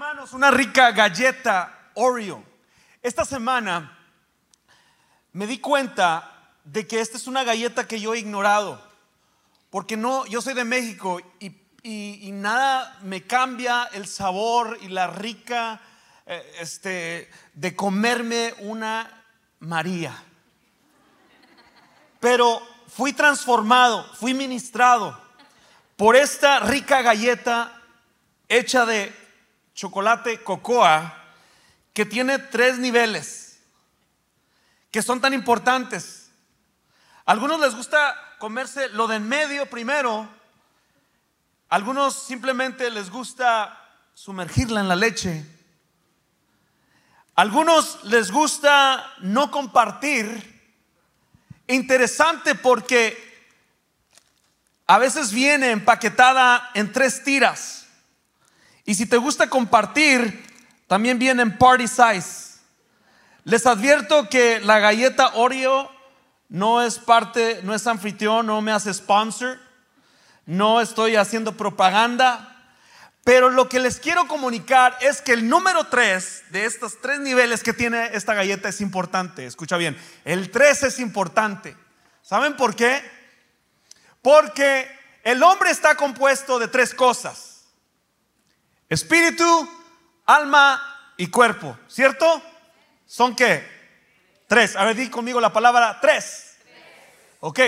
hermanos, una rica galleta Oreo. Esta semana me di cuenta de que esta es una galleta que yo he ignorado. Porque no, yo soy de México y, nada me cambia el sabor y la rica eh, este, de comerme una María. Pero fui transformado, fui ministrado por esta rica galleta hecha de chocolate cocoa que tiene tres niveles que son tan importantes. A algunos les gusta comerse lo de en medio primero, algunos simplemente les gusta sumergirla en la leche, a algunos les gusta no compartir. Interesante porque a veces viene empaquetada en tres tiras. Y si te gusta compartir, también viene en party size. Les advierto que la galleta Oreo no es parte, no es anfitrión, no me hace sponsor, no estoy haciendo propaganda, pero lo que les quiero comunicar es que el número 3 de estos tres niveles que tiene esta galleta es importante. Escucha bien, el 3 es importante. ¿Saben por qué? Porque el hombre está compuesto de tres cosas. Espíritu, alma y cuerpo, ¿cierto? ¿Son qué? Tres. A ver, di conmigo la palabra tres. Ok.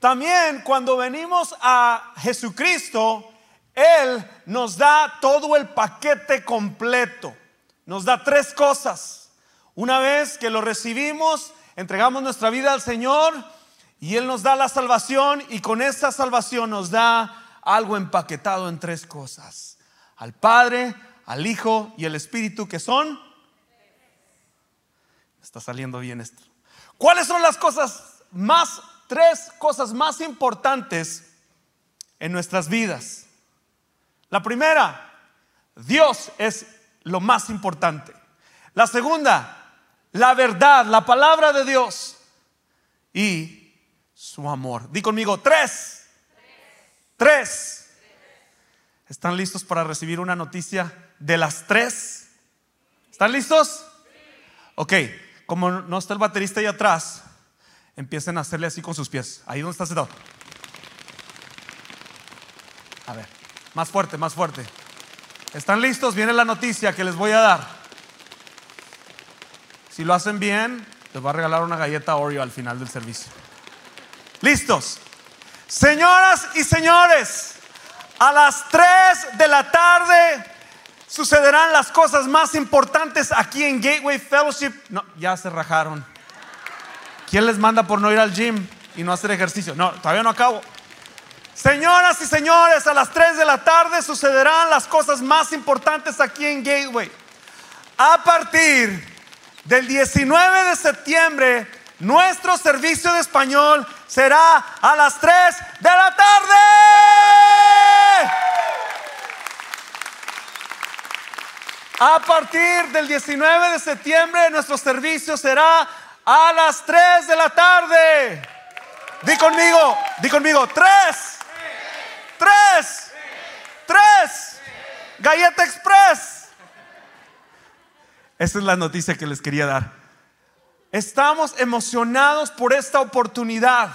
También cuando venimos a Jesucristo, Él nos da todo el paquete completo. Nos da tres cosas. Una vez que lo recibimos, entregamos nuestra vida al Señor y Él nos da la salvación y con esa salvación nos da algo empaquetado en tres cosas. Al Padre, al Hijo y al Espíritu que son Está saliendo bien esto. ¿Cuáles son las cosas más, tres cosas más importantes en nuestras vidas? La primera, Dios es lo más importante. La segunda, la verdad, la palabra de Dios y su amor. Di conmigo, tres. Tres. ¿Están listos para recibir una noticia de las tres? ¿Están listos? Ok, como no está el baterista ahí atrás, empiecen a hacerle así con sus pies. Ahí donde está sentado. A ver, más fuerte, más fuerte. ¿Están listos? Viene la noticia que les voy a dar. Si lo hacen bien, les voy a regalar una galleta Oreo al final del servicio. ¿Listos? Señoras y señores, a las 3 de la tarde sucederán las cosas más importantes aquí en Gateway Fellowship. No, ya se rajaron. ¿Quién les manda por no ir al gym y no hacer ejercicio? No, todavía no acabo. Señoras y señores, a las 3 de la tarde sucederán las cosas más importantes aquí en Gateway. A partir del 19 de septiembre, nuestro servicio de español será a las 3 de la tarde. A partir del 19 de septiembre, nuestro servicio será a las 3 de la tarde. Di conmigo, di conmigo, 3. 3. 3. Galleta Express. Esa es la noticia que les quería dar. Estamos emocionados por esta oportunidad.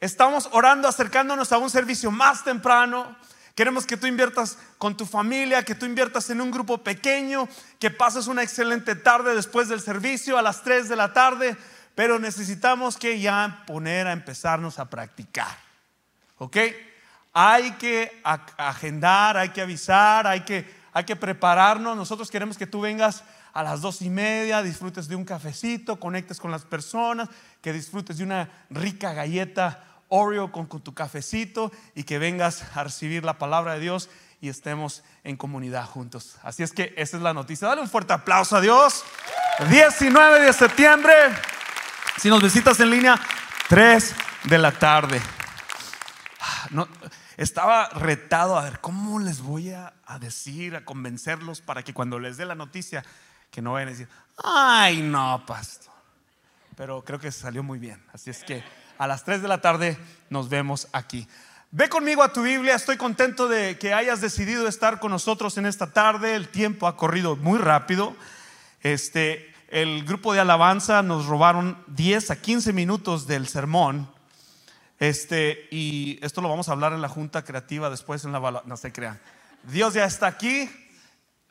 Estamos orando, acercándonos a un servicio más temprano. Queremos que tú inviertas con tu familia, que tú inviertas en un grupo pequeño, que pases una excelente tarde después del servicio a las 3 de la tarde, pero necesitamos que ya poner a empezarnos a practicar. ¿Ok? Hay que agendar, hay que avisar, hay que, hay que prepararnos. Nosotros queremos que tú vengas a las dos y media, disfrutes de un cafecito, conectes con las personas, que disfrutes de una rica galleta Oreo con, tu cafecito y que vengas a recibir la palabra de Dios y estemos en comunidad juntos. Así es que esa es la noticia. Dale un fuerte aplauso a Dios. 19 de septiembre. Si nos visitas en línea, 3 de la tarde. No, estaba retado a ver cómo les voy a, a decir, a convencerlos para que cuando les dé la noticia, que no vayan a decir, ay, no, pastor. Pero creo que salió muy bien. Así es que a las 3 de la tarde nos vemos aquí. Ve conmigo a tu Biblia, estoy contento de que hayas decidido estar con nosotros en esta tarde. El tiempo ha corrido muy rápido. Este, el grupo de alabanza nos robaron 10 a 15 minutos del sermón. Este, y esto lo vamos a hablar en la junta creativa después en la no se crean. Dios ya está aquí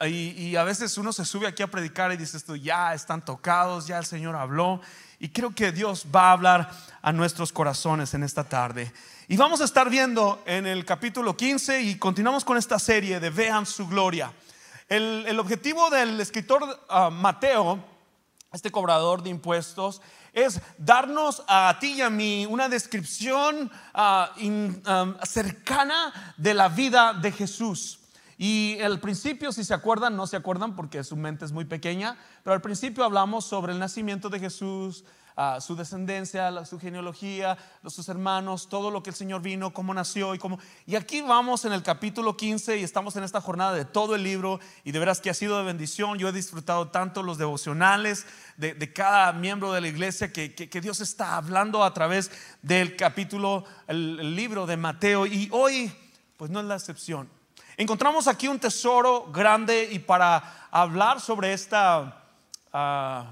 y, y, a veces uno se sube aquí a predicar y dice esto, ya están tocados, ya el Señor habló y creo que Dios va a hablar a nuestros corazones en esta tarde. Y vamos a estar viendo en el capítulo 15 y continuamos con esta serie de Vean su gloria. El, objetivo del escritor ah, Mateo, este cobrador de impuestos, es darnos a ti y a mí una descripción ah, ah, cercana de la vida de Jesús. Y el principio, si se acuerdan, no se acuerdan porque su mente es muy pequeña, pero al principio hablamos sobre el nacimiento de Jesús, su descendencia, su genealogía, sus hermanos, todo lo que el Señor vino, cómo nació y cómo. Y aquí vamos en el capítulo 15 y estamos en esta jornada de todo el libro y de veras que ha sido de bendición. Yo he disfrutado tanto los devocionales de, cada miembro de la iglesia que, Dios está hablando a través del capítulo, el libro de Mateo y hoy pues no es la excepción. Encontramos aquí un tesoro grande y para hablar sobre esta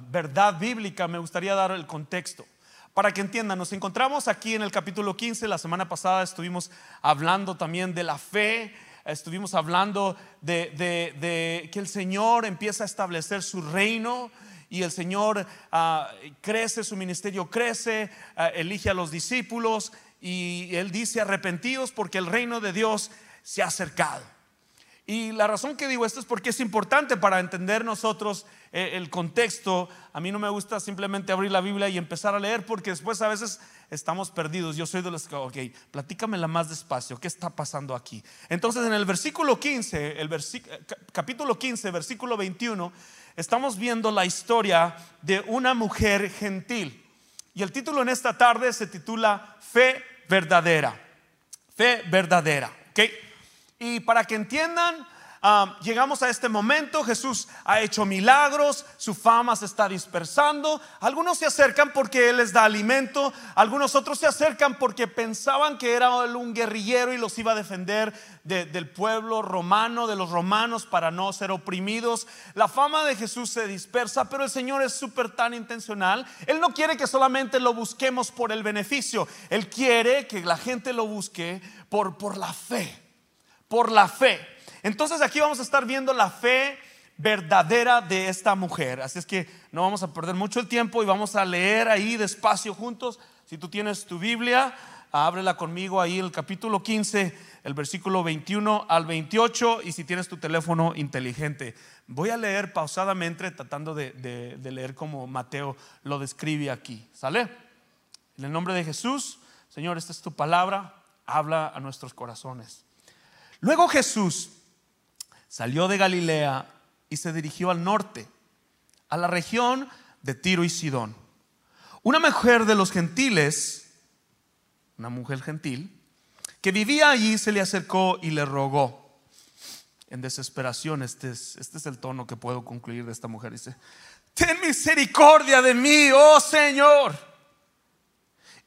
verdad bíblica, me gustaría dar el contexto. Para que entiendan, nos encontramos aquí en el capítulo 15, la semana pasada estuvimos hablando también de la fe, estuvimos hablando de, que el Señor empieza a establecer su reino y el Señor ah, crece, su ministerio crece, ah, elige a los discípulos y Él dice arrepentidos porque el reino de Dios se ha acercado. Y la razón que digo esto es porque es importante para entender nosotros eh, el contexto. A mí no me gusta simplemente abrir la Biblia y empezar a leer porque después a veces estamos perdidos. Yo soy de los que, ok, platícamela más despacio. ¿Qué está pasando aquí? Entonces en el versículo 15, el capítulo 15, versículo 21, estamos viendo la historia de una mujer gentil. Y el título en esta tarde se titula Fe verdadera. Fe verdadera. ¿Ok? Y para que entiendan, llegamos a este momento, Jesús ha hecho milagros, su fama se está dispersando, algunos se acercan porque Él les da alimento, algunos otros se acercan porque pensaban que era un guerrillero y los iba a defender del pueblo romano, de los romanos, para no ser oprimidos. La fama de Jesús se dispersa, pero el Señor es súper tan intencional. Él no quiere que solamente lo busquemos por el beneficio, Él quiere que la gente lo busque por, por la fe por la fe. Entonces aquí vamos a estar viendo la fe verdadera de esta mujer. Así es que no vamos a perder mucho el tiempo y vamos a leer ahí despacio juntos. Si tú tienes tu Biblia, ábrela conmigo ahí el capítulo 15, el versículo 21 al 28 y si tienes tu teléfono inteligente. Voy a leer pausadamente tratando de, leer como Mateo lo describe aquí. ¿Sale? En el nombre de Jesús, Señor, esta es tu palabra, habla a nuestros corazones. Luego Jesús salió de Galilea y se dirigió al norte, a la región de Tiro y Sidón. Una mujer de los gentiles, una mujer gentil, que vivía allí se le acercó y le rogó. En desesperación, este es, este es el tono que puedo concluir de esta mujer. Dice, ten misericordia de mí, oh Señor,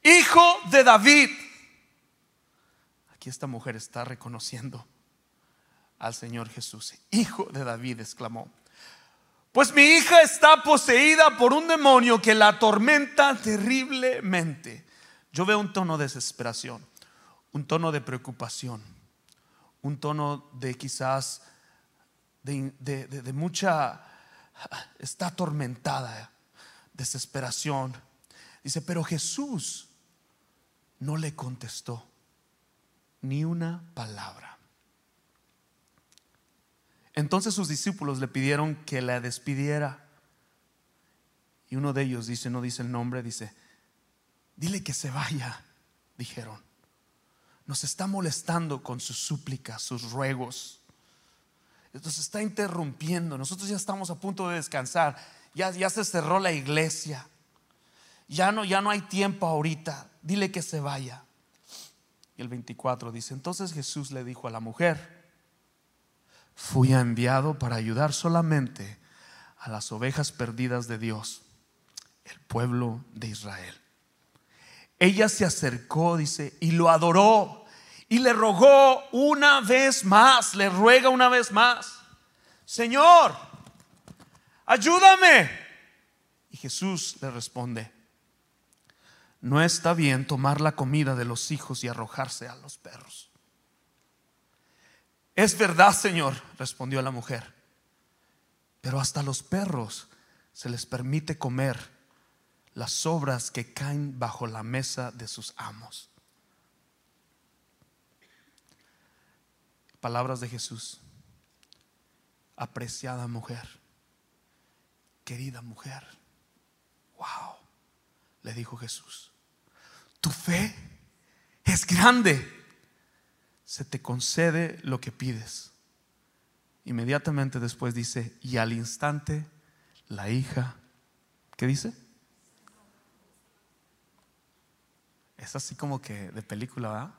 hijo de David. Aquí esta mujer está reconociendo al Señor Jesús. Hijo de David, exclamó. Pues mi hija está poseída por un demonio que la atormenta terriblemente. Yo veo un tono de desesperación, un tono de preocupación, un tono de quizás de, de mucha, está atormentada, desesperación. Dice, pero Jesús no le contestó ni una palabra. Entonces sus discípulos le pidieron que la despidiera. Y uno de ellos dice, no dice el nombre, dice, dile que se vaya, dijeron. Nos está molestando con sus súplicas, sus ruegos. Nos está interrumpiendo. Nosotros ya estamos a punto de descansar. Ya, ya se cerró la iglesia. Ya no, ya no hay tiempo ahorita. Dile que se vaya el 24 dice, entonces Jesús le dijo a la mujer, fui enviado para ayudar solamente a las ovejas perdidas de Dios, el pueblo de Israel. Ella se acercó, dice, y lo adoró y le rogó una vez más, le ruega una vez más, Señor, ayúdame. Y Jesús le responde, no está bien tomar la comida de los hijos y arrojarse a los perros. Es verdad, Señor, respondió la mujer, pero hasta los perros se les permite comer las sobras que caen bajo la mesa de sus amos. Palabras de Jesús. Apreciada mujer, querida mujer, wow, le dijo Jesús, tu fe es grande, se te concede lo que pides. Inmediatamente después dice, y al instante la hija, ¿qué dice? Es así como que de película, ¿verdad?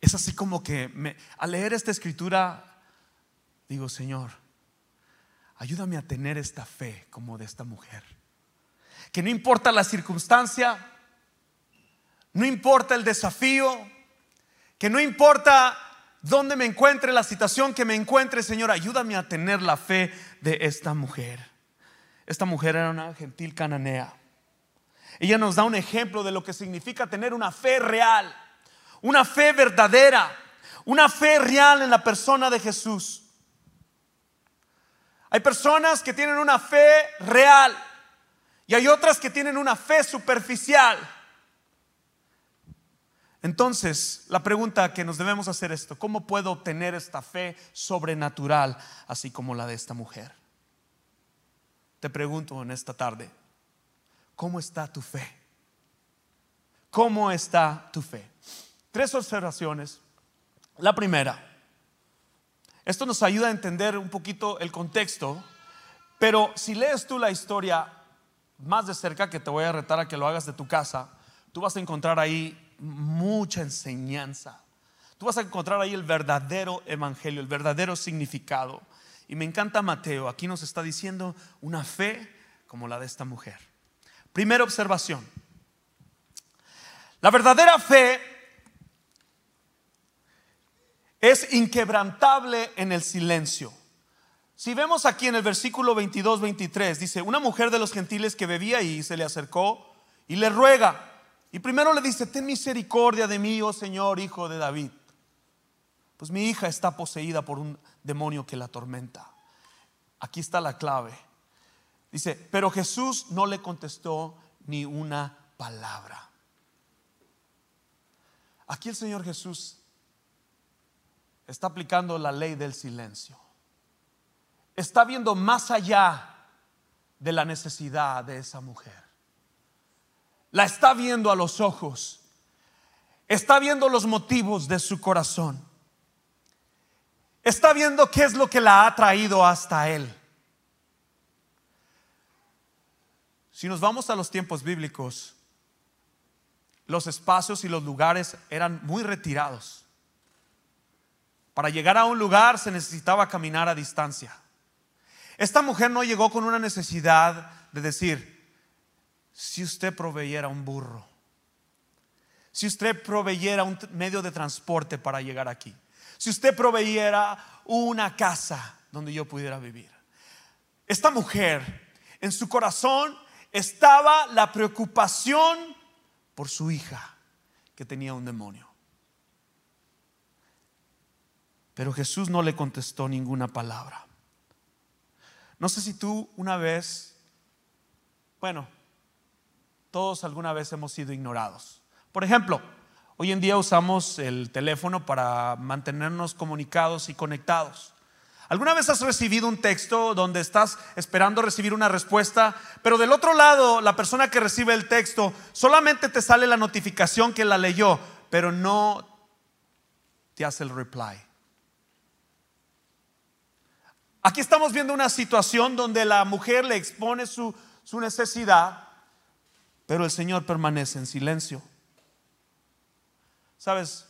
Es así como que me, al leer esta escritura digo, Señor, ayúdame a tener esta fe como de esta mujer. Que no importa la circunstancia, no importa el desafío, que no importa dónde me encuentre la situación que me encuentre, Señor, ayúdame a tener la fe de esta mujer. Esta mujer era una gentil cananea. Ella nos da un ejemplo de lo que significa tener una fe real, una fe verdadera, una fe real en la persona de Jesús. Hay personas que tienen una fe real y hay otras que tienen una fe superficial. Entonces, la pregunta que nos debemos hacer es esto, ¿cómo puedo obtener esta fe sobrenatural así como la de esta mujer? Te pregunto en esta tarde, ¿cómo está tu fe? ¿Cómo está tu fe? Tres observaciones. La primera, esto nos ayuda a entender un poquito el contexto, pero si lees tú la historia más de cerca, que te voy a retar a que lo hagas de tu casa, tú vas a encontrar ahí mucha enseñanza. Tú vas a encontrar ahí el verdadero evangelio, el verdadero significado. Y me encanta Mateo, aquí nos está diciendo una fe como la de esta mujer. Primera observación. La verdadera fe es inquebrantable en el silencio. Si vemos aquí en el versículo 22-23, dice, una mujer de los gentiles que bebía y se le acercó y le ruega, y primero le dice, ten misericordia de mí, oh Señor, hijo de David. Pues mi hija está poseída por un demonio que la atormenta. Aquí está la clave. Dice, pero Jesús no le contestó ni una palabra. Aquí el Señor Jesús está aplicando la ley del silencio. Está viendo más allá de la necesidad de esa mujer la está viendo a los ojos, está viendo los motivos de su corazón, está viendo qué es lo que la ha traído hasta él. Si nos vamos a los tiempos bíblicos, los espacios y los lugares eran muy retirados. Para llegar a un lugar se necesitaba caminar a distancia. Esta mujer no llegó con una necesidad de decir, si usted proveyera un burro, si usted proveyera un medio de transporte para llegar aquí, si usted proveyera una casa donde yo pudiera vivir. Esta mujer, en su corazón estaba la preocupación por su hija que tenía un demonio. Pero Jesús no le contestó ninguna palabra. No sé si tú una vez, bueno, todos alguna vez hemos sido ignorados. Por ejemplo, hoy en día usamos el teléfono para mantenernos comunicados y conectados. ¿Alguna vez has recibido un texto donde estás esperando recibir una respuesta, pero del otro lado la persona que recibe el texto solamente te sale la notificación que la leyó, pero no te hace el reply? Aquí estamos viendo una situación donde la mujer le expone su, necesidad pero el Señor permanece en silencio. ¿Sabes?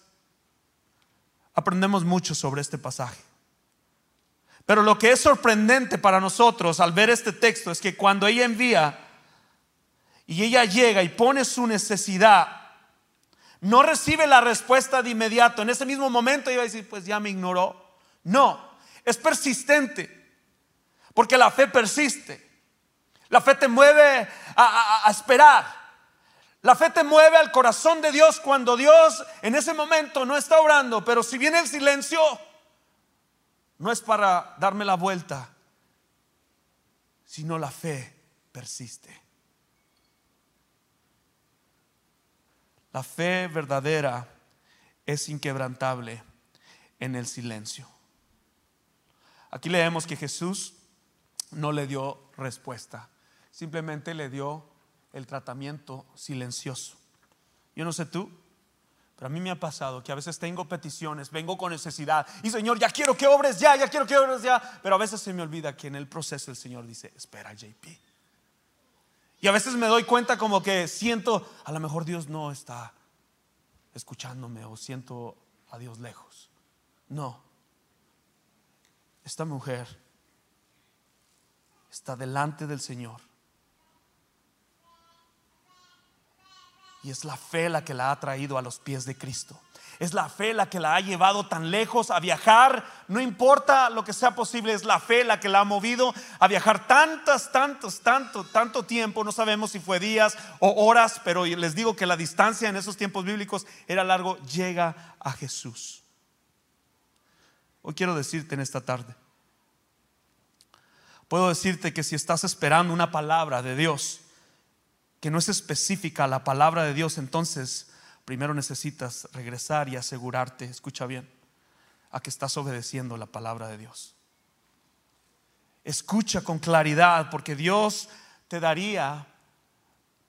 Aprendemos mucho sobre este pasaje. Pero lo que es sorprendente para nosotros al ver este texto es que cuando ella envía y ella llega y pone su necesidad, no recibe la respuesta de inmediato. En ese mismo momento iba a decir, pues ya me ignoró. No, es persistente. Porque la fe persiste. La fe te mueve a, esperar. La fe te mueve al corazón de Dios cuando Dios en ese momento no está orando, pero si viene el silencio, no es para darme la vuelta, sino la fe persiste. La fe verdadera es inquebrantable en el silencio. Aquí leemos que Jesús no le dio respuesta, simplemente le dio el tratamiento silencioso. Yo no sé tú, pero a mí me ha pasado que a veces tengo peticiones, vengo con necesidad y Señor, ya quiero que obres ya, ya quiero que obres ya, pero a veces se me olvida que en el proceso el Señor dice, espera JP. Y a veces me doy cuenta como que siento, a lo mejor Dios no está escuchándome o siento a Dios lejos. No, esta mujer está delante del Señor Y es la fe la que la ha traído a los pies de Cristo. Es la fe la que la ha llevado tan lejos a viajar. No importa lo que sea posible, es la fe la que la ha movido a viajar tantas, tantos, tanto, tanto tiempo. No sabemos si fue días o horas, pero les digo que la distancia en esos tiempos bíblicos era largo. Llega a Jesús. Hoy quiero decirte en esta tarde. Puedo decirte que si estás esperando una palabra de Dios, que no es específica la palabra de Dios, entonces primero necesitas regresar y asegurarte, escucha bien, a que estás obedeciendo la palabra de Dios. Escucha con claridad, porque Dios te daría,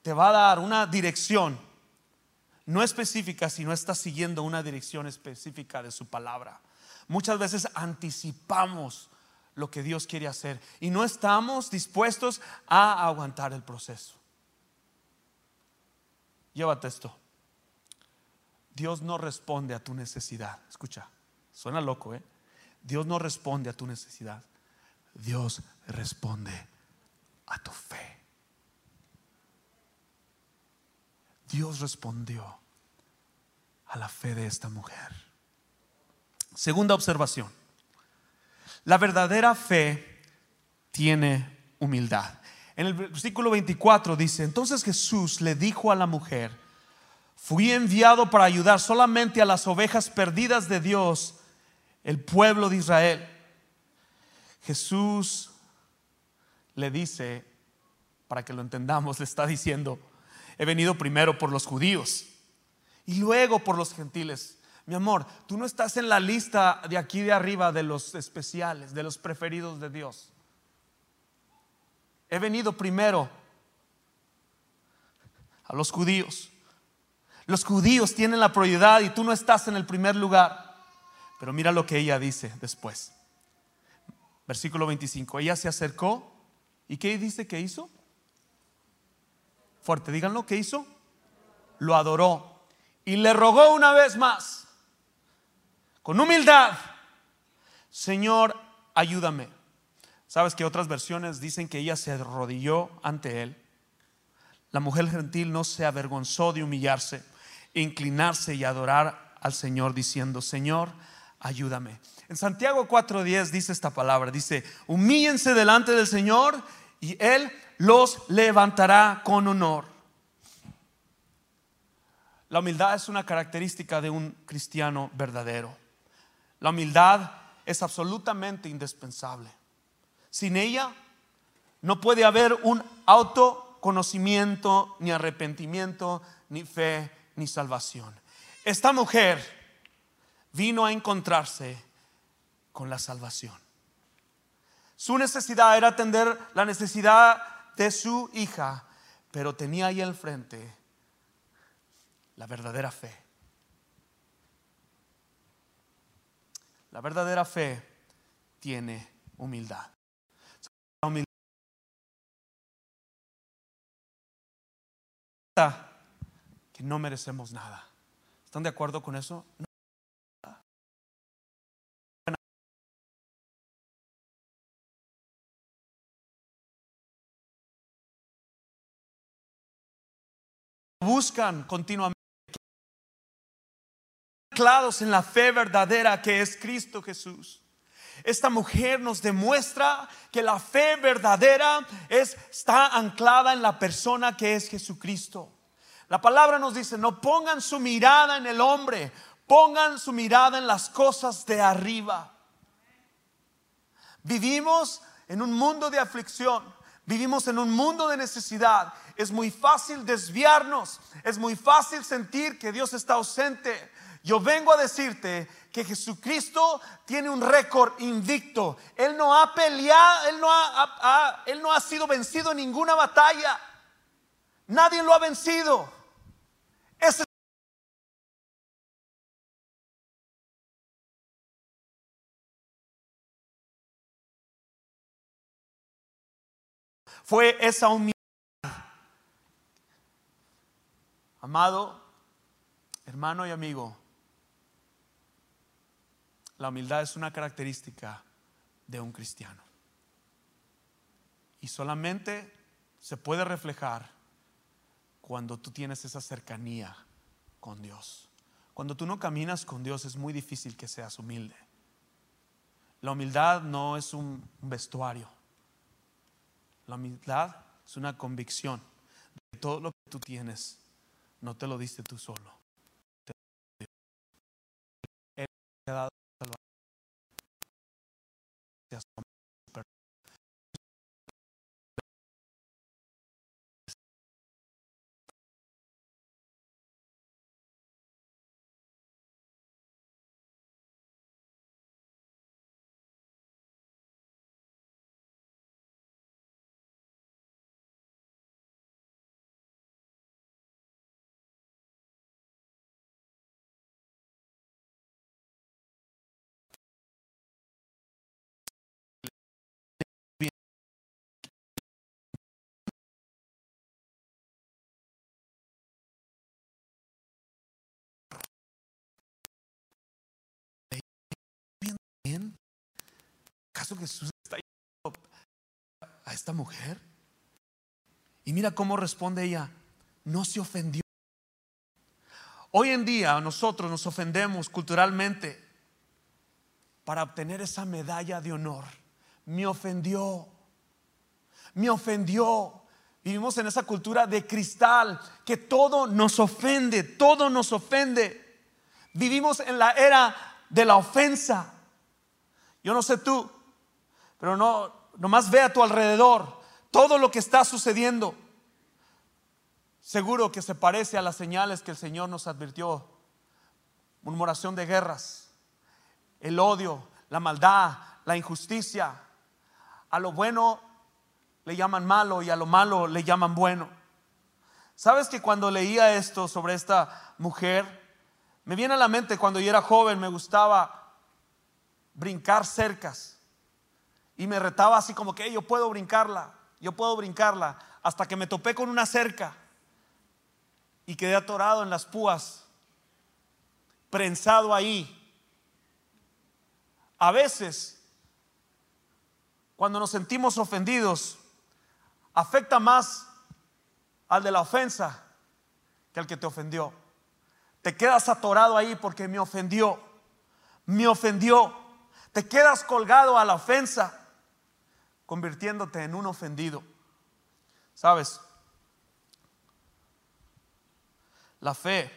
te va a dar una dirección, no específica, si no estás siguiendo una dirección específica de su palabra. Muchas veces anticipamos lo que Dios quiere hacer y no estamos dispuestos a aguantar el proceso. Llévate esto. Dios no responde a tu necesidad. Escucha, suena loco, ¿eh? Dios no responde a tu necesidad. Dios responde a tu fe. Dios respondió a la fe de esta mujer. Segunda observación. La verdadera fe tiene humildad. En el versículo 24 dice, entonces Jesús le dijo a la mujer, fui enviado para ayudar solamente a las ovejas perdidas de Dios, el pueblo de Israel. Jesús le dice, para que lo entendamos, le está diciendo, he venido primero por los judíos y luego por los gentiles. Mi amor, tú no estás en la lista de aquí de arriba de los especiales, de los preferidos de Dios. He venido primero a los judíos. Los judíos tienen la prioridad y tú no estás en el primer lugar. Pero mira lo que ella dice después. Versículo 25. Ella se acercó y ¿qué dice que hizo? Fuerte, díganlo, ¿qué hizo? Lo adoró y le rogó una vez más, con humildad, Señor, ayúdame. Sabes que otras versiones dicen que ella se arrodilló ante él. La mujer gentil no se avergonzó de humillarse, inclinarse y adorar al Señor diciendo, Señor, ayúdame. En Santiago 4:10 dice esta palabra, dice, humíllense delante del Señor y Él los levantará con honor. La humildad es una característica de un cristiano verdadero. La humildad es absolutamente indispensable. Sin ella no puede haber un autoconocimiento, ni arrepentimiento, ni fe, ni salvación. Esta mujer vino a encontrarse con la salvación. Su necesidad era atender la necesidad de su hija, pero tenía ahí al frente la verdadera fe. La verdadera fe tiene humildad. Que no merecemos nada. ¿Están de acuerdo con eso? Buscan continuamente anclados en la fe verdadera que es Cristo Jesús. Esta mujer nos demuestra que la fe verdadera es, está anclada en la persona que es Jesucristo. La palabra nos dice, no pongan su mirada en el hombre, pongan su mirada en las cosas de arriba. Vivimos en un mundo de aflicción, vivimos en un mundo de necesidad. Es muy fácil desviarnos, es muy fácil sentir que Dios está ausente. Yo vengo a decirte que Jesucristo tiene un récord invicto. Él no ha peleado, él no ha, él no ha sido vencido en ninguna batalla. Nadie lo ha vencido. Ese fue esa humildad. Amado, hermano y amigo, la humildad es una característica de un cristiano. Y solamente se puede reflejar cuando tú tienes esa cercanía con Dios. Cuando tú no caminas con Dios es muy difícil que seas humilde. La humildad no es un vestuario. La humildad es una convicción de todo lo que tú tienes. No te lo diste tú solo. Él te ha dado ¿Acaso Jesús está a esta mujer? Y mira cómo responde ella, no se ofendió. Hoy en día nosotros nos ofendemos culturalmente para obtener esa medalla de honor. Me ofendió, me ofendió. Vivimos en esa cultura de cristal que todo nos ofende, todo nos ofende. Vivimos en la era de la ofensa. Yo no sé tú, pero no, nomás ve a tu alrededor todo lo que está sucediendo. Seguro que se parece a las señales que el Señor nos advirtió. Murmuración de guerras, el odio, la maldad, la injusticia. A lo bueno le llaman malo y a lo malo le llaman bueno. ¿Sabes que cuando leía esto sobre esta mujer, me viene a la mente cuando yo era joven, me gustaba brincar cercas y me retaba así como que yo puedo brincarla, yo puedo brincarla, hasta que me topé con una cerca y quedé atorado en las púas, prensado ahí. A veces, cuando nos sentimos ofendidos, afecta más al de la ofensa que al que te ofendió. Te quedas atorado ahí porque me ofendió, me ofendió. Te quedas colgado a la ofensa convirtiéndote en un ofendido. ¿Sabes? La fe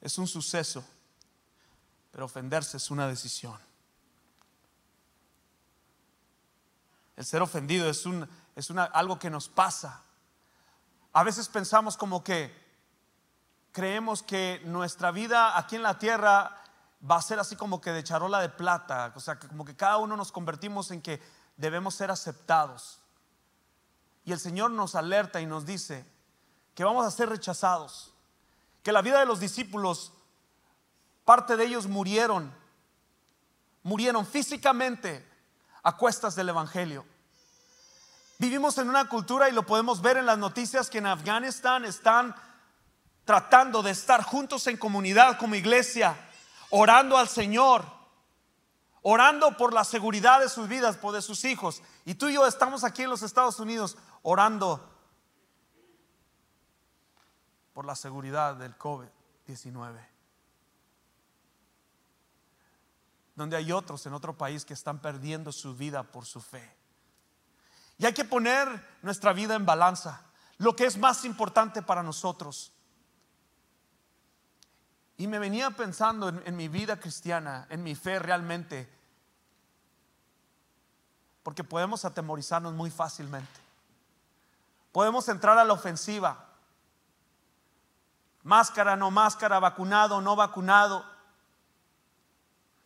es un suceso, pero ofenderse es una decisión. El ser ofendido es, un, es una, algo que nos pasa. A veces pensamos como que creemos que nuestra vida aquí en la tierra va a ser así como que de charola de plata, o sea, como que cada uno nos convertimos en que debemos ser aceptados. Y el Señor nos alerta y nos dice que vamos a ser rechazados, que la vida de los discípulos, parte de ellos murieron, murieron físicamente a cuestas del Evangelio. Vivimos en una cultura y lo podemos ver en las noticias que en Afganistán están tratando de estar juntos en comunidad como iglesia orando al Señor, orando por la seguridad de sus vidas, por de sus hijos. Y tú y yo estamos aquí en los Estados Unidos orando por la seguridad del COVID-19. Donde hay otros en otro país que están perdiendo su vida por su fe. Y hay que poner nuestra vida en balanza, lo que es más importante para nosotros. Y me venía pensando en, mi vida cristiana, en mi fe realmente, porque podemos atemorizarnos muy fácilmente. Podemos entrar a la ofensiva. Máscara, no máscara, vacunado, no vacunado.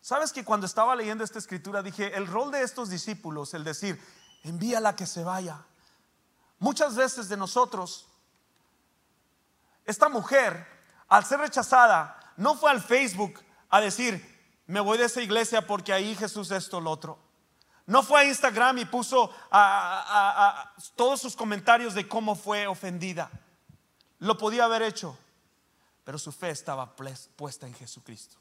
Sabes que cuando estaba leyendo esta escritura dije, el rol de estos discípulos, el decir, envíala que se vaya. Muchas veces de nosotros, esta mujer, al ser rechazada, no fue al Facebook a decir, me voy de esa iglesia porque ahí Jesús esto, lo otro. No fue a Instagram y puso a, todos sus comentarios de cómo fue ofendida. Lo podía haber hecho, pero su fe estaba puesta en Jesucristo.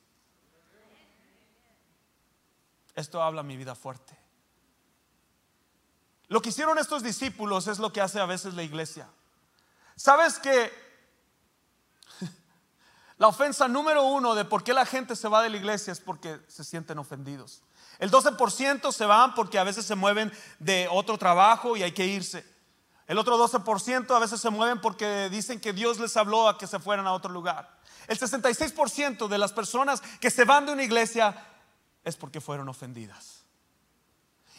Esto habla mi vida fuerte. Lo que hicieron estos discípulos es lo que hace a veces la iglesia. ¿Sabes que la ofensa número uno de por qué la gente se va de la iglesia es porque se sienten ofendidos? El 12% se van porque a veces se mueven de otro trabajo y hay que irse. El otro 12% a veces se mueven porque dicen que Dios les habló a que se fueran a otro lugar. El 66% de las personas que se van de una iglesia es porque fueron ofendidas.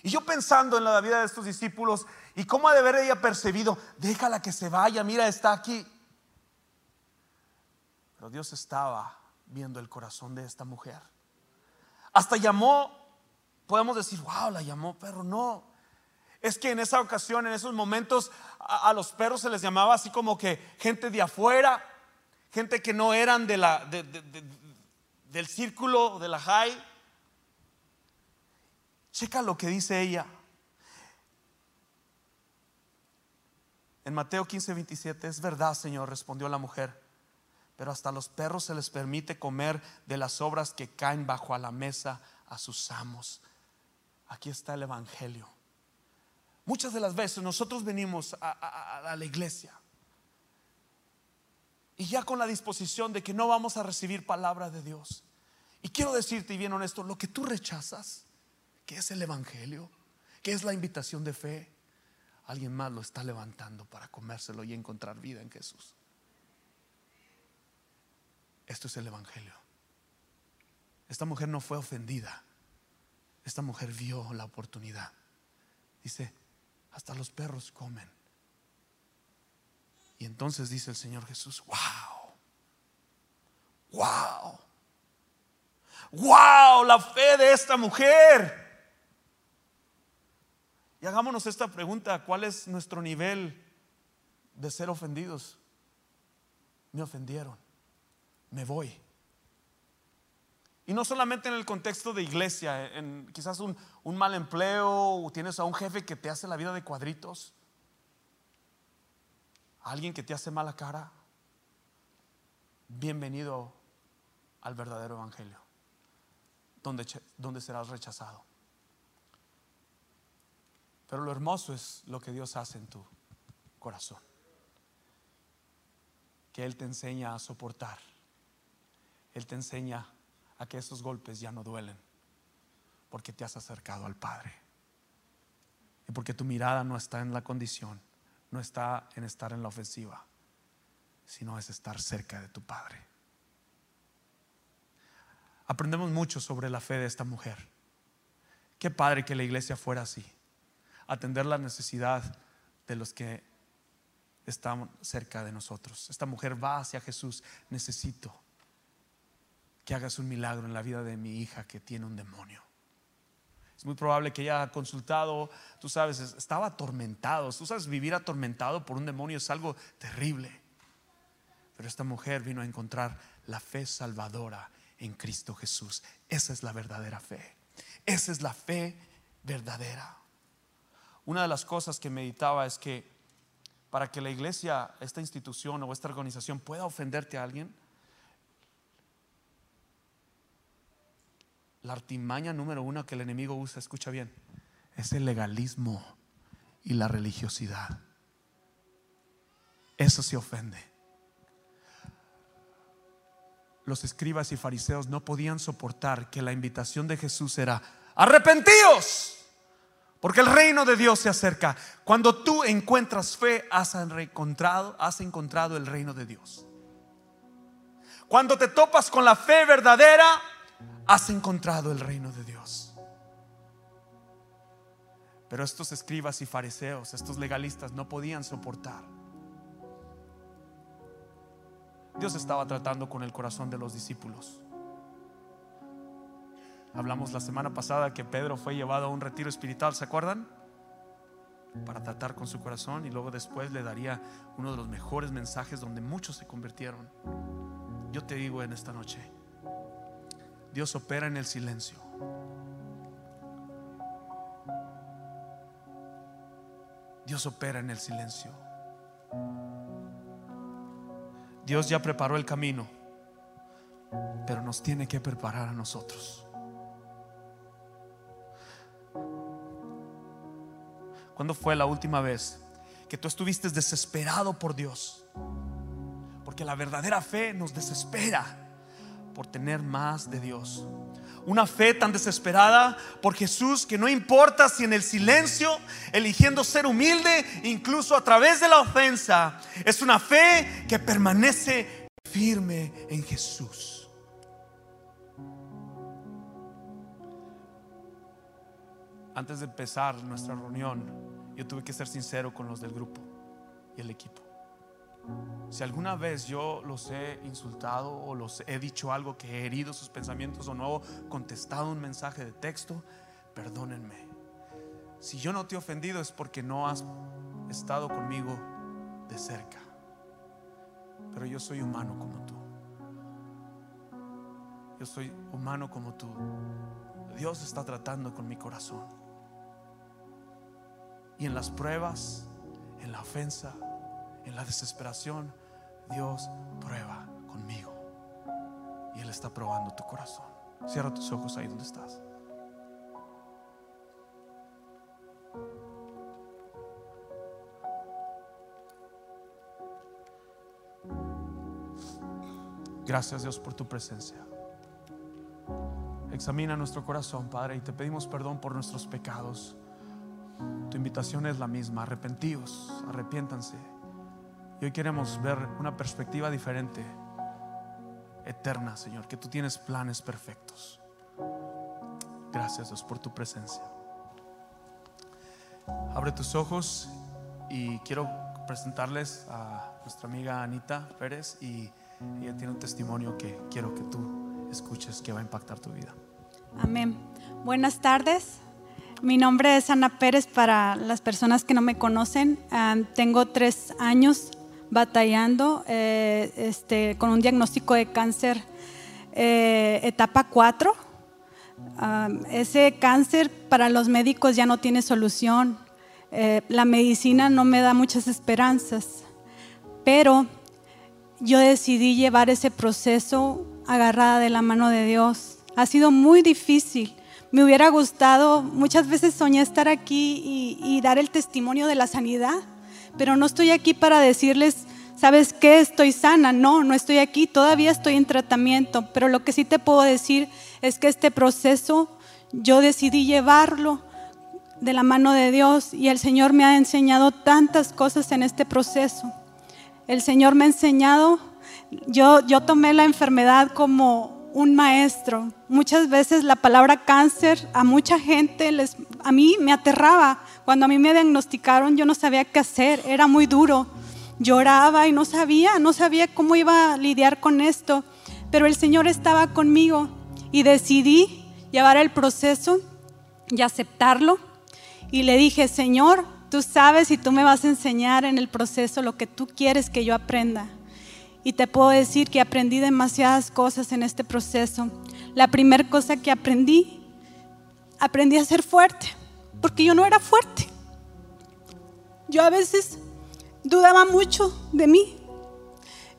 Y yo pensando en la vida de estos discípulos y cómo ha de haber ella percibido, déjala que se vaya, mira, está aquí. Dios estaba viendo el corazón de esta mujer. Hasta llamó podemos decir, wow, la llamó perro. No. Es que en esa ocasión, en esos momentos, a, los perros se les llamaba así como que gente de afuera, gente que no eran de la, del círculo de la high. Checa lo que dice ella. En Mateo 15, 27, es verdad, Señor, respondió la mujer, pero hasta a los perros se les permite comer de las obras que caen bajo a la mesa a sus amos. Aquí está el Evangelio. Muchas de las veces nosotros venimos a, la iglesia y ya con la disposición de que no vamos a recibir palabra de Dios. Y quiero decirte, y bien honesto, lo que tú rechazas, que es el Evangelio, que es la invitación de fe, alguien más lo está levantando para comérselo y encontrar vida en Jesús. Esto es el Evangelio. Esta mujer no fue ofendida. Esta mujer vio la oportunidad. Dice, hasta los perros comen. Y entonces dice el Señor Jesús, wow, wow, wow, la fe de esta mujer. Y hagámonos esta pregunta, ¿cuál es nuestro nivel de ser ofendidos? Me ofendieron, me voy. Y no solamente en el contexto de iglesia, en quizás un, mal empleo, o tienes a un jefe que te hace la vida de cuadritos, alguien que te hace mala cara. Bienvenido al verdadero evangelio, donde, donde serás rechazado. Pero lo hermoso es lo que Dios hace en tu corazón, que Él te enseña a soportar, Él te enseña a que esos golpes ya no duelen, porque te has acercado al Padre. Y porque tu mirada no está en la condición, no está en estar en la ofensiva, sino es estar cerca de tu Padre. Aprendemos mucho sobre la fe de esta mujer. Qué padre que la iglesia fuera así, atender la necesidad de los que están cerca de nosotros. Esta mujer va hacia Jesús, necesito hagas un milagro en la vida de mi hija que tiene un demonio. Es muy probable que ella ha consultado, tú sabes, estaba atormentado. Tú sabes, vivir atormentado por un demonio es algo terrible. Pero esta mujer vino a encontrar la fe salvadora en Cristo Jesús. Esa es la verdadera fe. Esa es la fe verdadera. Una de las cosas que meditaba es que para que la iglesia, esta institución o esta organización pueda ofenderte a alguien, la artimaña número uno que el enemigo usa, escucha bien, es el legalismo y la religiosidad. Eso se ofende. los escribas y fariseos no podían soportar que la invitación de Jesús era, arrepentíos, porque el reino de Dios se acerca. Cuando tú encuentras fe, has encontrado, has encontrado el reino de Dios. Cuando te topas con la fe verdadera, has encontrado el reino de Dios. Pero estos escribas y fariseos, estos legalistas, no podían soportar Dios estaba tratando con el corazón de los discípulos. Hablamos la semana pasada que Pedro fue llevado a un retiro espiritual, ¿se acuerdan? Para tratar con su corazón y luego después le daría uno de los mejores mensajes donde muchos se convirtieron. Yo te digo en esta noche, Dios opera en el silencio. Dios opera en el silencio. Dios ya preparó el camino, pero nos tiene que preparar a nosotros. ¿Cuándo fue la última vez que tú estuviste desesperado por Dios? Porque la verdadera fe nos desespera por tener más de Dios. Una fe tan desesperada por Jesús que no importa si en el silencio, eligiendo ser humilde, incluso a través de la ofensa, es una fe que permanece firme en Jesús. Antes de empezar nuestra reunión, yo tuve que ser sincero con los del grupo y el equipo. Si alguna vez yo los he insultado o los he dicho algo que he herido sus pensamientos o no he contestado un mensaje de texto, perdónenme. Si yo no te he ofendido es porque no has estado conmigo de cerca. Pero yo soy humano como tú. Yo soy humano como tú. Dios está tratando con mi corazón. Y en las pruebas, en la ofensa, en la desesperación, Dios prueba conmigo. Y Él está probando tu corazón. Cierra tus ojos ahí donde estás. Gracias Dios por tu presencia. Examina nuestro corazón, Padre, y te pedimos perdón por nuestros pecados. Tu invitación es la misma, arrepentíos, arrepiéntanse. Hoy queremos ver una perspectiva diferente, eterna, Señor, que tú tienes planes perfectos. Gracias Dios por tu presencia. Abre tus ojos y quiero presentarles a nuestra amiga Anita Pérez y ella tiene un testimonio que quiero que tú escuches que va a impactar tu vida. Amén. Buenas tardes. Mi nombre es Ana Pérez para las personas que no me conocen. Ah, tengo tres años batallando eh, este, con un diagnóstico de cáncer eh, etapa 4. Ah, ese cáncer para los médicos ya no tiene solución. Eh, la medicina no me da muchas esperanzas, pero yo decidí llevar ese proceso agarrada de la mano de Dios. Ha sido muy difícil. Me hubiera gustado, muchas veces soñé estar aquí y dar el testimonio de la sanidad, pero no estoy aquí para decirles, ¿sabes qué? Estoy sana. No, no estoy aquí, todavía estoy en tratamiento, pero lo que sí te puedo decir es que este proceso yo decidí llevarlo de la mano de Dios y el Señor me ha enseñado tantas cosas en este proceso. El Señor me ha enseñado, yo, yo tomé la enfermedad como un maestro. Muchas veces la palabra cáncer a mucha gente, les, a mí me aterraba. Cuando a mí me diagnosticaron yo no sabía qué hacer, era muy duro. Lloraba y no sabía, no sabía cómo iba a lidiar con esto. Pero el Señor estaba conmigo y decidí llevar el proceso y aceptarlo. Y le dije, Señor, tú sabes y tú me vas a enseñar en el proceso lo que tú quieres que yo aprenda. Y te puedo decir que aprendí demasiadas cosas en este proceso. La primera cosa que aprendí, aprendí a ser fuerte, porque yo no era fuerte. Yo a veces dudaba mucho de mí,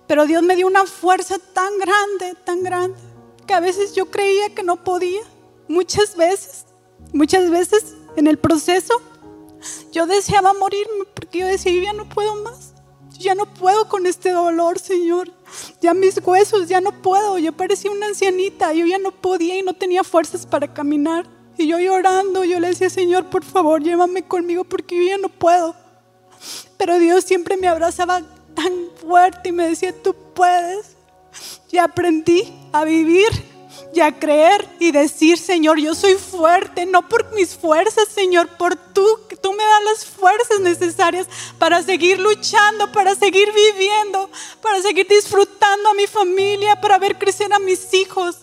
pero Dios me dio una fuerza tan grande, tan grande, que a veces yo creía que no podía. Muchas veces, muchas veces en el proceso, yo deseaba morirme porque yo decía, yo ya no puedo más, ya no puedo con este dolor, Señor. ya mis huesos, ya no puedo, yo parecía una ancianita, yo ya no podía y no tenía fuerzas para caminar. Y yo llorando, yo le decía, Señor, por favor, llévame conmigo porque yo ya no puedo. Pero Dios siempre me abrazaba tan fuerte y me decía, tú puedes. Y aprendí a vivir y a creer y decir, Señor, yo soy fuerte, no por mis fuerzas, Señor, por tú, que tú me das las fuerzas necesarias para seguir luchando, para seguir viviendo, para seguir disfrutando a mi familia, para ver crecer a mis hijos.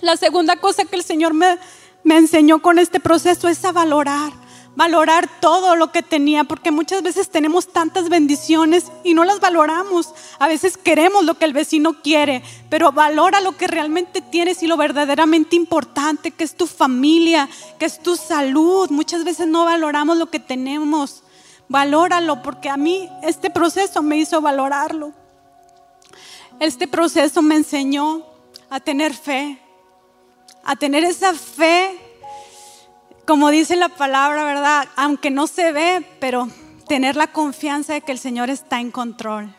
La segunda cosa que el Señor me, me enseñó con este proceso es a valorar valorar todo lo que tenía, porque muchas veces tenemos tantas bendiciones y no las valoramos. A veces queremos lo que el vecino quiere, pero valora lo que realmente tienes y lo verdaderamente importante, que es tu familia, que es tu salud. Muchas veces no valoramos lo que tenemos. Valóralo, porque a mí este proceso me hizo valorarlo. Este proceso me enseñó a tener fe, a tener esa fe como dice la palabra, ¿verdad? Aunque no se ve, pero tener la confianza de que el Señor está en control.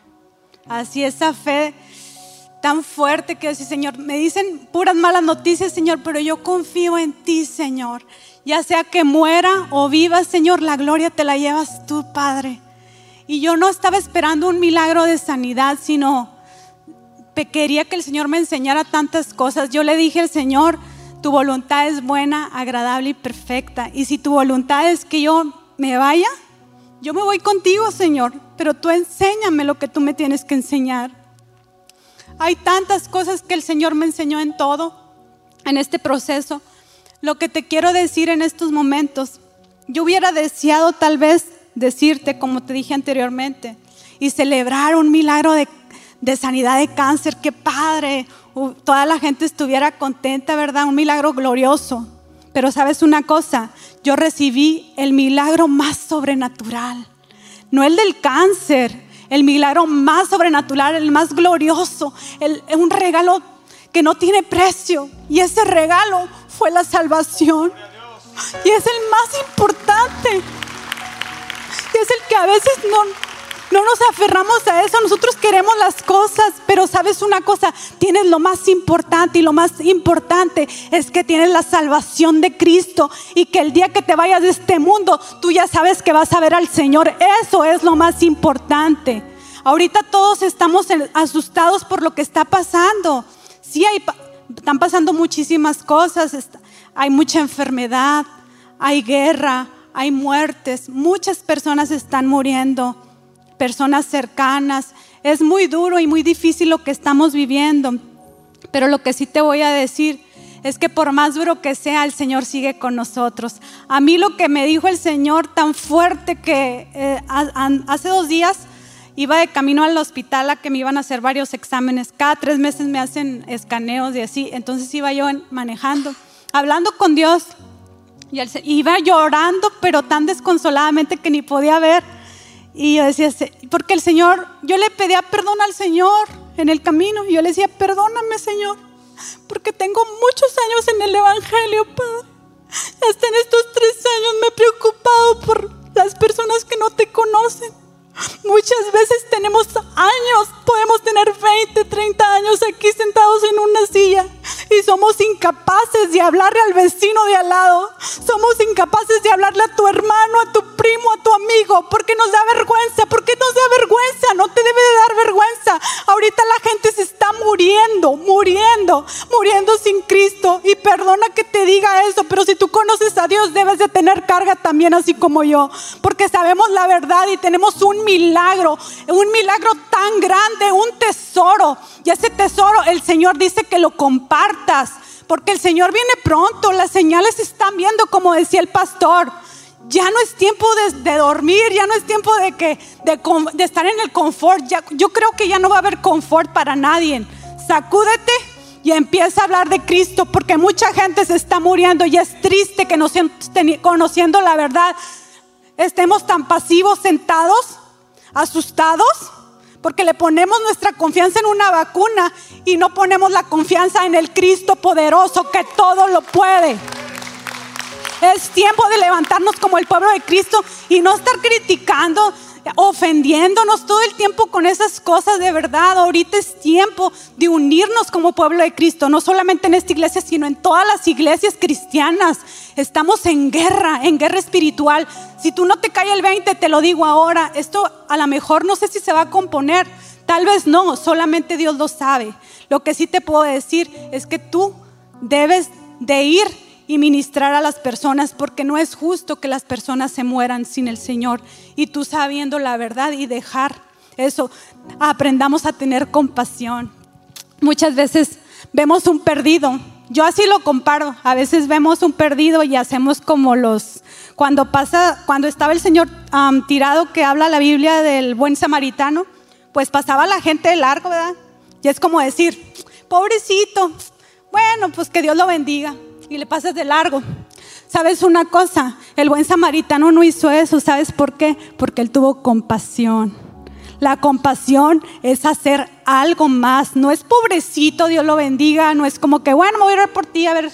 Así esa fe tan fuerte que decir, Señor, me dicen puras malas noticias, Señor, pero yo confío en ti, Señor. Ya sea que muera o viva, Señor, la gloria te la llevas tú, Padre. Y yo no estaba esperando un milagro de sanidad, sino quería que el Señor me enseñara tantas cosas. Yo le dije al Señor, tu voluntad es buena, agradable y perfecta. Y si tu voluntad es que yo me vaya, yo me voy contigo, Señor, pero tú enséñame lo que tú me tienes que enseñar. Hay tantas cosas que el Señor me enseñó en todo, en este proceso. Lo que te quiero decir en estos momentos, yo hubiera deseado tal vez decirte, como te dije anteriormente, y celebrar un milagro de, sanidad de cáncer, qué padre, toda la gente estuviera contenta, ¿verdad? Un milagro glorioso. Pero sabes una cosa, yo recibí el milagro más sobrenatural, no el del cáncer, el milagro más sobrenatural, el más glorioso, el, un regalo que no tiene precio. Y ese regalo fue la salvación. Y es el más importante. Y es el que a veces no, no nos aferramos a eso, nosotros queremos las cosas, pero sabes una cosa, tienes lo más importante y lo más importante es que tienes la salvación de Cristo y que el día que te vayas de este mundo, tú ya sabes que vas a ver al Señor. Eso es lo más importante. Ahorita todos estamos asustados por lo que está pasando. Sí, están pasando muchísimas cosas, hay mucha enfermedad, hay guerra, hay muertes, muchas personas están muriendo personas cercanas. Es muy duro y muy difícil lo que estamos viviendo. Pero lo que sí te voy a decir es que por más duro que sea, el Señor sigue con nosotros. A mí lo que me dijo el Señor tan fuerte que eh, hace dos días iba de camino al hospital a que me iban a hacer varios exámenes. Cada tres meses me hacen escaneos y así. Entonces iba yo manejando, hablando con Dios. Y iba llorando, pero tan desconsoladamente que ni podía ver. Y yo decía, porque el Señor, yo le pedía perdón al Señor en el camino. Y yo le decía, perdóname, Señor, porque tengo muchos años en el Evangelio, Padre. Hasta en estos tres años me he preocupado por las personas que no te conocen. Muchas veces tenemos años, podemos tener 20, 30 años aquí sentados en una silla y somos incapaces de hablarle al vecino de al lado. Somos incapaces de hablarle a tu hermano, a tu primo, a tu amigo, porque nos da vergüenza. ¿Por qué nos da vergüenza? No te debe de dar vergüenza. Ahorita la gente se está muriendo, muriendo, muriendo sin Cristo. Y perdona que te diga eso, pero si tú conoces a Dios debes de tener carga también así como yo, porque sabemos la verdad y tenemos un milagro, un milagro tan grande, un tesoro. Y ese tesoro el Señor dice que lo porque el Señor viene pronto, las señales se están viendo, como decía el pastor. Ya no es tiempo de, dormir, ya no es tiempo de, que, de, estar en el confort. Yo creo que ya no va a haber confort para nadie. Sacúdete y empieza a hablar de Cristo, porque mucha gente se está muriendo y es triste que no conociendo la verdad estemos tan pasivos, sentados, asustados porque le ponemos nuestra confianza en una vacuna y no ponemos la confianza en el Cristo poderoso que todo lo puede. Es tiempo de levantarnos como el pueblo de Cristo y no estar criticando ofendiéndonos todo el tiempo con esas cosas de verdad. Ahorita es tiempo de unirnos como pueblo de Cristo, no solamente en esta iglesia, sino en todas las iglesias cristianas. Estamos en guerra, en guerra espiritual. Si tú no te cae el 20, te lo digo ahora, esto a lo mejor no sé si se va a componer, tal vez no, solamente Dios lo sabe. Lo que sí te puedo decir es que tú debes de ir y ministrar a las personas, porque no es justo que las personas se mueran sin el Señor. Y tú sabiendo la verdad y dejar eso, aprendamos a tener compasión. Muchas veces vemos un perdido. Yo así lo comparo. A veces vemos un perdido y hacemos como los cuando pasa, cuando estaba el Señor tirado que habla la Biblia del buen samaritano, pues pasaba la gente de largo, ¿verdad? Y es como decir, pobrecito, bueno, pues que Dios lo bendiga y le pasas de largo. ¿Sabes una cosa? El buen samaritano no hizo eso. ¿Sabes por qué? Porque él tuvo compasión. La compasión es hacer algo más. No es pobrecito, Dios lo bendiga. No es como que, bueno, me voy a ir por ti a ver.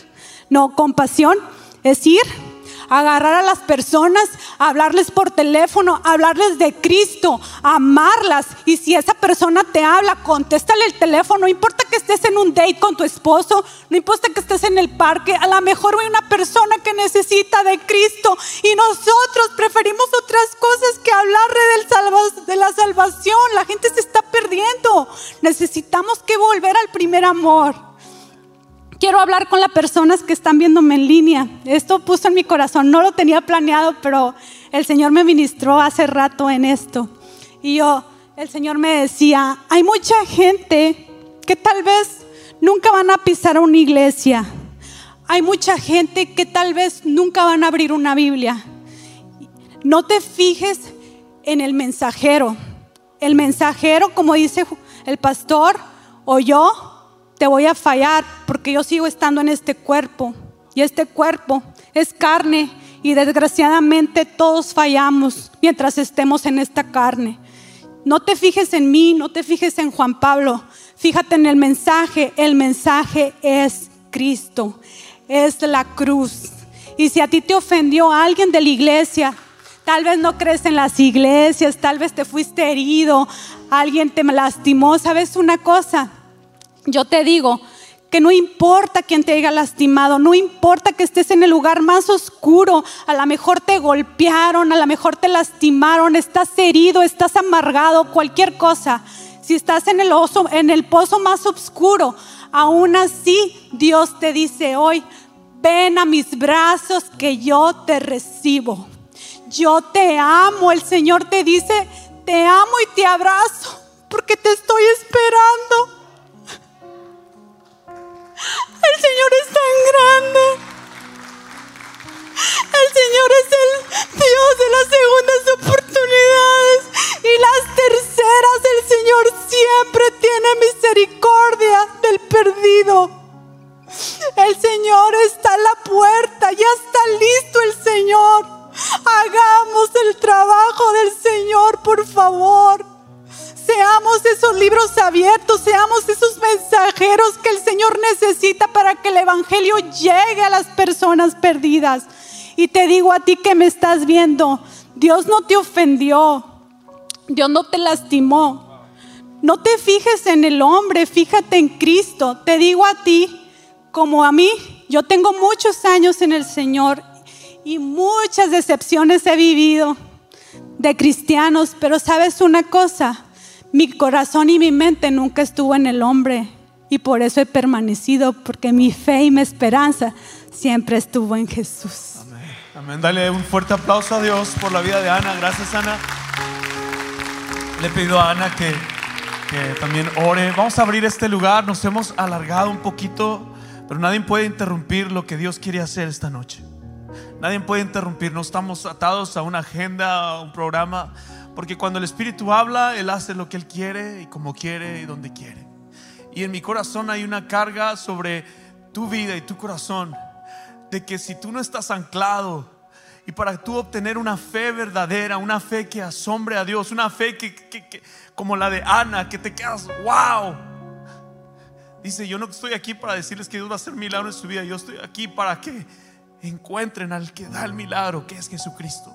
No, compasión es ir agarrar a las personas, hablarles por teléfono, hablarles de Cristo, amarlas. Y si esa persona te habla, contéstale el teléfono. No importa que estés en un date con tu esposo, no importa que estés en el parque, a lo mejor hay una persona que necesita de Cristo y nosotros preferimos otras cosas que hablar de, de la salvación. La gente se está perdiendo. Necesitamos que volver al primer amor. Quiero hablar con las personas que están viéndome en línea. Esto puso en mi corazón, no lo tenía planeado, pero el Señor me ministró hace rato en esto. Y yo, el Señor me decía, hay mucha gente que tal vez nunca van a pisar una iglesia. Hay mucha gente que tal vez nunca van a abrir una Biblia. No te fijes en el mensajero. El mensajero, como dice el pastor o yo, te voy a fallar porque yo sigo estando en este cuerpo y este cuerpo es carne y desgraciadamente todos fallamos mientras estemos en esta carne. No te fijes en mí, no te fijes en Juan Pablo, fíjate en el mensaje, el mensaje es Cristo, es la cruz. Y si a ti te ofendió alguien de la iglesia, tal vez no crees en las iglesias, tal vez te fuiste herido, alguien te lastimó, ¿sabes una cosa? Yo te digo que no importa quién te haya lastimado, no importa que estés en el lugar más oscuro, a lo mejor te golpearon, a lo mejor te lastimaron, estás herido, estás amargado, cualquier cosa. Si estás en el, oso, en el pozo más oscuro, aún así Dios te dice hoy, ven a mis brazos que yo te recibo. Yo te amo, el Señor te dice, te amo y te abrazo porque te estoy esperando. El Señor es tan grande. El Señor es el Dios de las segundas oportunidades y las terceras. El Señor siempre tiene misericordia del perdido. El Señor está a la puerta, ya está listo el Señor. Hagamos el trabajo del Señor, por favor. Seamos esos libros abiertos, seamos esos mensajeros que el Señor necesita para que el Evangelio llegue a las personas perdidas. Y te digo a ti que me estás viendo, Dios no te ofendió, Dios no te lastimó. No te fijes en el hombre, fíjate en Cristo. Te digo a ti, como a mí, yo tengo muchos años en el Señor y muchas decepciones he vivido de cristianos, pero sabes una cosa, mi corazón y mi mente nunca estuvo en el hombre y por eso he permanecido, porque mi fe y mi esperanza siempre estuvo en Jesús. Amén. Amén. Dale un fuerte aplauso a Dios por la vida de Ana. Gracias, Ana. Le pido a Ana que, que también ore. Vamos a abrir este lugar. Nos hemos alargado un poquito, pero nadie puede interrumpir lo que Dios quiere hacer esta noche. Nadie puede interrumpir. No estamos atados a una agenda, a un programa. Porque cuando el Espíritu habla, Él hace lo que Él quiere y como quiere y donde quiere. Y en mi corazón hay una carga sobre tu vida y tu corazón de que si tú no estás anclado y para tú obtener una fe verdadera, una fe que asombre a Dios, una fe que, como la de Ana, que te quedas, wow. Dice, yo no estoy aquí para decirles que Dios va a hacer milagros en su vida, yo estoy aquí para que encuentren al que da el milagro, que es Jesucristo.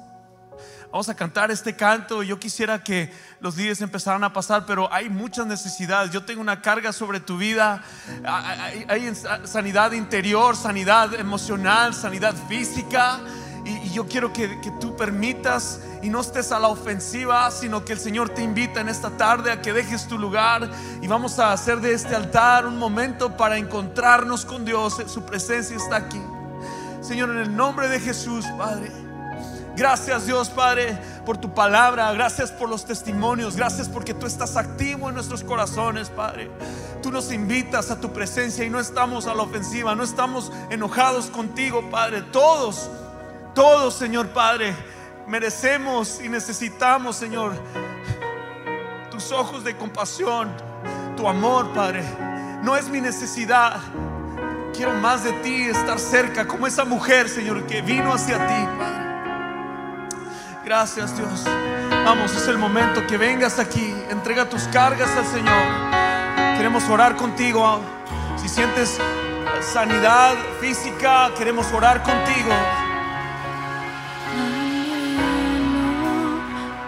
Vamos a cantar este canto. Yo quisiera que los días empezaran a pasar, pero hay muchas necesidades. Yo tengo una carga sobre tu vida. Hay, hay sanidad interior, sanidad emocional, sanidad física. Y, yo quiero que, que tú permitas y no estés a la ofensiva, sino que el Señor te invita en esta tarde a que dejes tu lugar y vamos a hacer de este altar un momento para encontrarnos con Dios. Su presencia está aquí. Señor, en el nombre de Jesús, Padre. Gracias Dios Padre por tu palabra, gracias por los testimonios, gracias porque tú estás activo en nuestros corazones Padre. Tú nos invitas a tu presencia y no estamos a la ofensiva, no estamos enojados contigo Padre. Todos, todos Señor Padre, merecemos y necesitamos Señor tus ojos de compasión, tu amor Padre. No es mi necesidad, quiero más de ti, estar cerca como esa mujer Señor que vino hacia ti Padre. Gracias Dios. Vamos, es el momento que vengas aquí. Entrega tus cargas al Señor. Queremos orar contigo. Si sientes sanidad física, queremos orar contigo.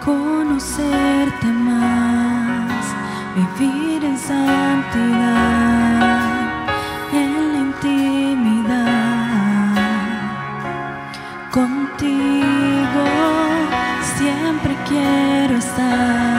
conocerte más, vivir en santidad, en la intimidad contigo quiero estar,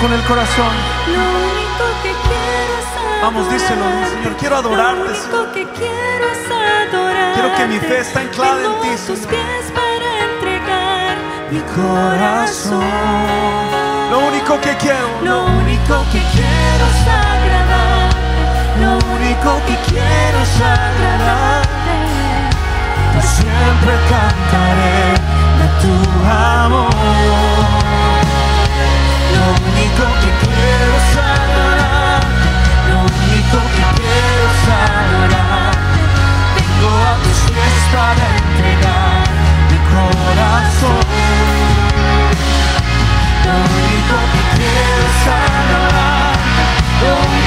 con el corazón. Lo único que quiero es Vamos, díselo, Señor. Quiero adorarte. Lo único que quiero es adorarte. Quiero que mi fe está anclada en ti. tus pies para entregar mi corazón. Lo único que quiero. Lo único que quiero es agradarte. Lo único que quiero es agradarte. siempre cantaré de tu amor. Único que quiero es adorarte, lo único que quiero es adorarte. Vengo a tus pies para entregar mi corazón. Lo único que quiero es adorarte, lo único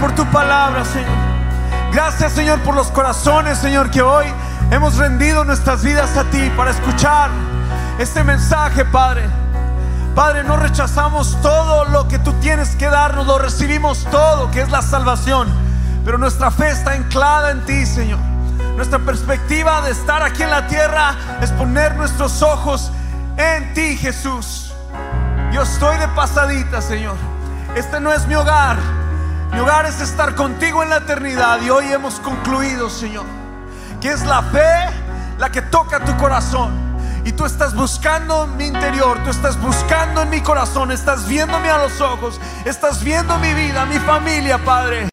por tu palabra, Señor. Gracias, Señor, por los corazones, Señor, que hoy hemos rendido nuestras vidas a ti para escuchar este mensaje, Padre. Padre, no rechazamos todo lo que tú tienes que darnos, lo recibimos todo, que es la salvación. Pero nuestra fe está anclada en ti, Señor. Nuestra perspectiva de estar aquí en la tierra es poner nuestros ojos en ti, Jesús. Yo estoy de pasadita, Señor. Este no es mi hogar. Mi hogar es estar contigo en la eternidad. Y hoy hemos concluido, Señor, que es la fe la que toca tu corazón. Y tú estás buscando en mi interior, tú estás buscando en mi corazón, estás viéndome a los ojos, estás viendo mi vida, mi familia, Padre.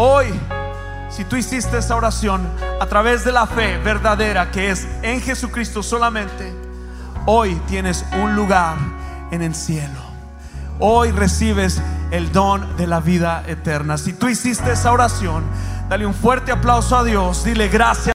Hoy, si tú hiciste esa oración a través de la fe verdadera que es en Jesucristo solamente, hoy tienes un lugar en el cielo. Hoy recibes el don de la vida eterna. Si tú hiciste esa oración, dale un fuerte aplauso a Dios. Dile gracias.